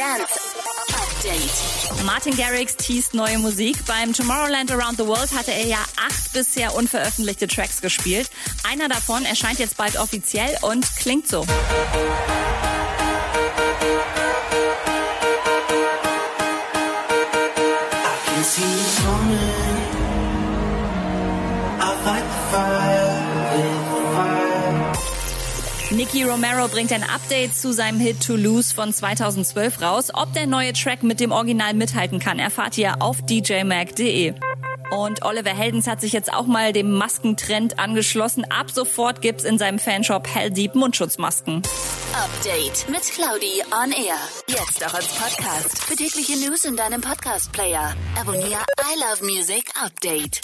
Dance Update. Martin Garrix teast neue Musik. Beim Tomorrowland Around the World hatte er ja acht bisher unveröffentlichte Tracks gespielt. Einer davon erscheint jetzt bald offiziell und klingt so. can Nicky Romero bringt ein Update zu seinem Hit Toulouse von 2012 raus. Ob der neue Track mit dem Original mithalten kann, erfahrt ihr auf djmag.de. Und Oliver Heldens hat sich jetzt auch mal dem Maskentrend angeschlossen. Ab sofort gibt's in seinem Fanshop Hell Deep Mundschutzmasken. Update mit Claudi on Air. Jetzt auch als Podcast. Für tägliche News in deinem Podcast-Player. Abonniere I Love Music Update.